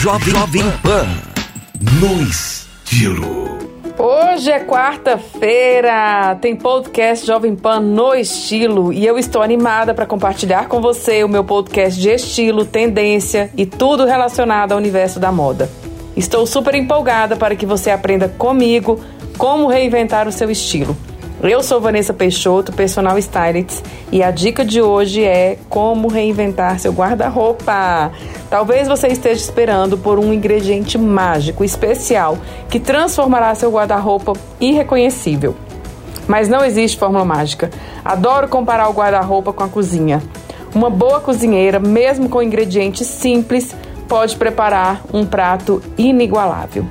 Jovem, Jovem Pan no estilo. Hoje é quarta-feira, tem podcast Jovem Pan no estilo e eu estou animada para compartilhar com você o meu podcast de estilo, tendência e tudo relacionado ao universo da moda. Estou super empolgada para que você aprenda comigo como reinventar o seu estilo. Eu sou Vanessa Peixoto, personal stylist, e a dica de hoje é como reinventar seu guarda-roupa. Talvez você esteja esperando por um ingrediente mágico, especial, que transformará seu guarda-roupa irreconhecível. Mas não existe fórmula mágica. Adoro comparar o guarda-roupa com a cozinha. Uma boa cozinheira, mesmo com ingredientes simples, pode preparar um prato inigualável.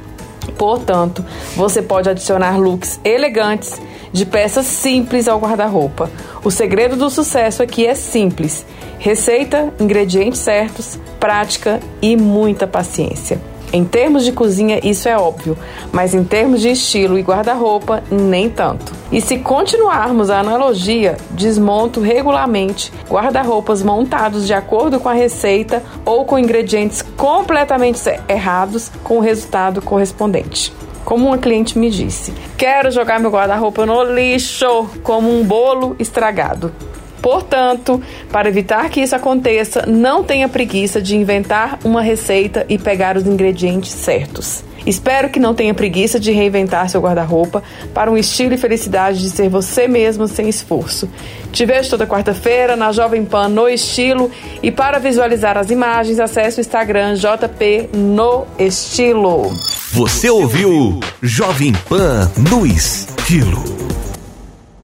Portanto, você pode adicionar looks elegantes de peças simples ao guarda-roupa. O segredo do sucesso aqui é simples: receita, ingredientes certos, prática e muita paciência. Em termos de cozinha, isso é óbvio, mas em termos de estilo e guarda-roupa, nem tanto. E se continuarmos a analogia, desmonto regularmente guarda-roupas montados de acordo com a receita ou com ingredientes completamente errados com o resultado correspondente. Como uma cliente me disse, quero jogar meu guarda-roupa no lixo como um bolo estragado. Portanto, para evitar que isso aconteça, não tenha preguiça de inventar uma receita e pegar os ingredientes certos. Espero que não tenha preguiça de reinventar seu guarda-roupa para um estilo e felicidade de ser você mesmo sem esforço. Te vejo toda quarta-feira na Jovem Pan no Estilo e para visualizar as imagens, acesse o Instagram JP no Estilo. Você ouviu Jovem Pan no Estilo.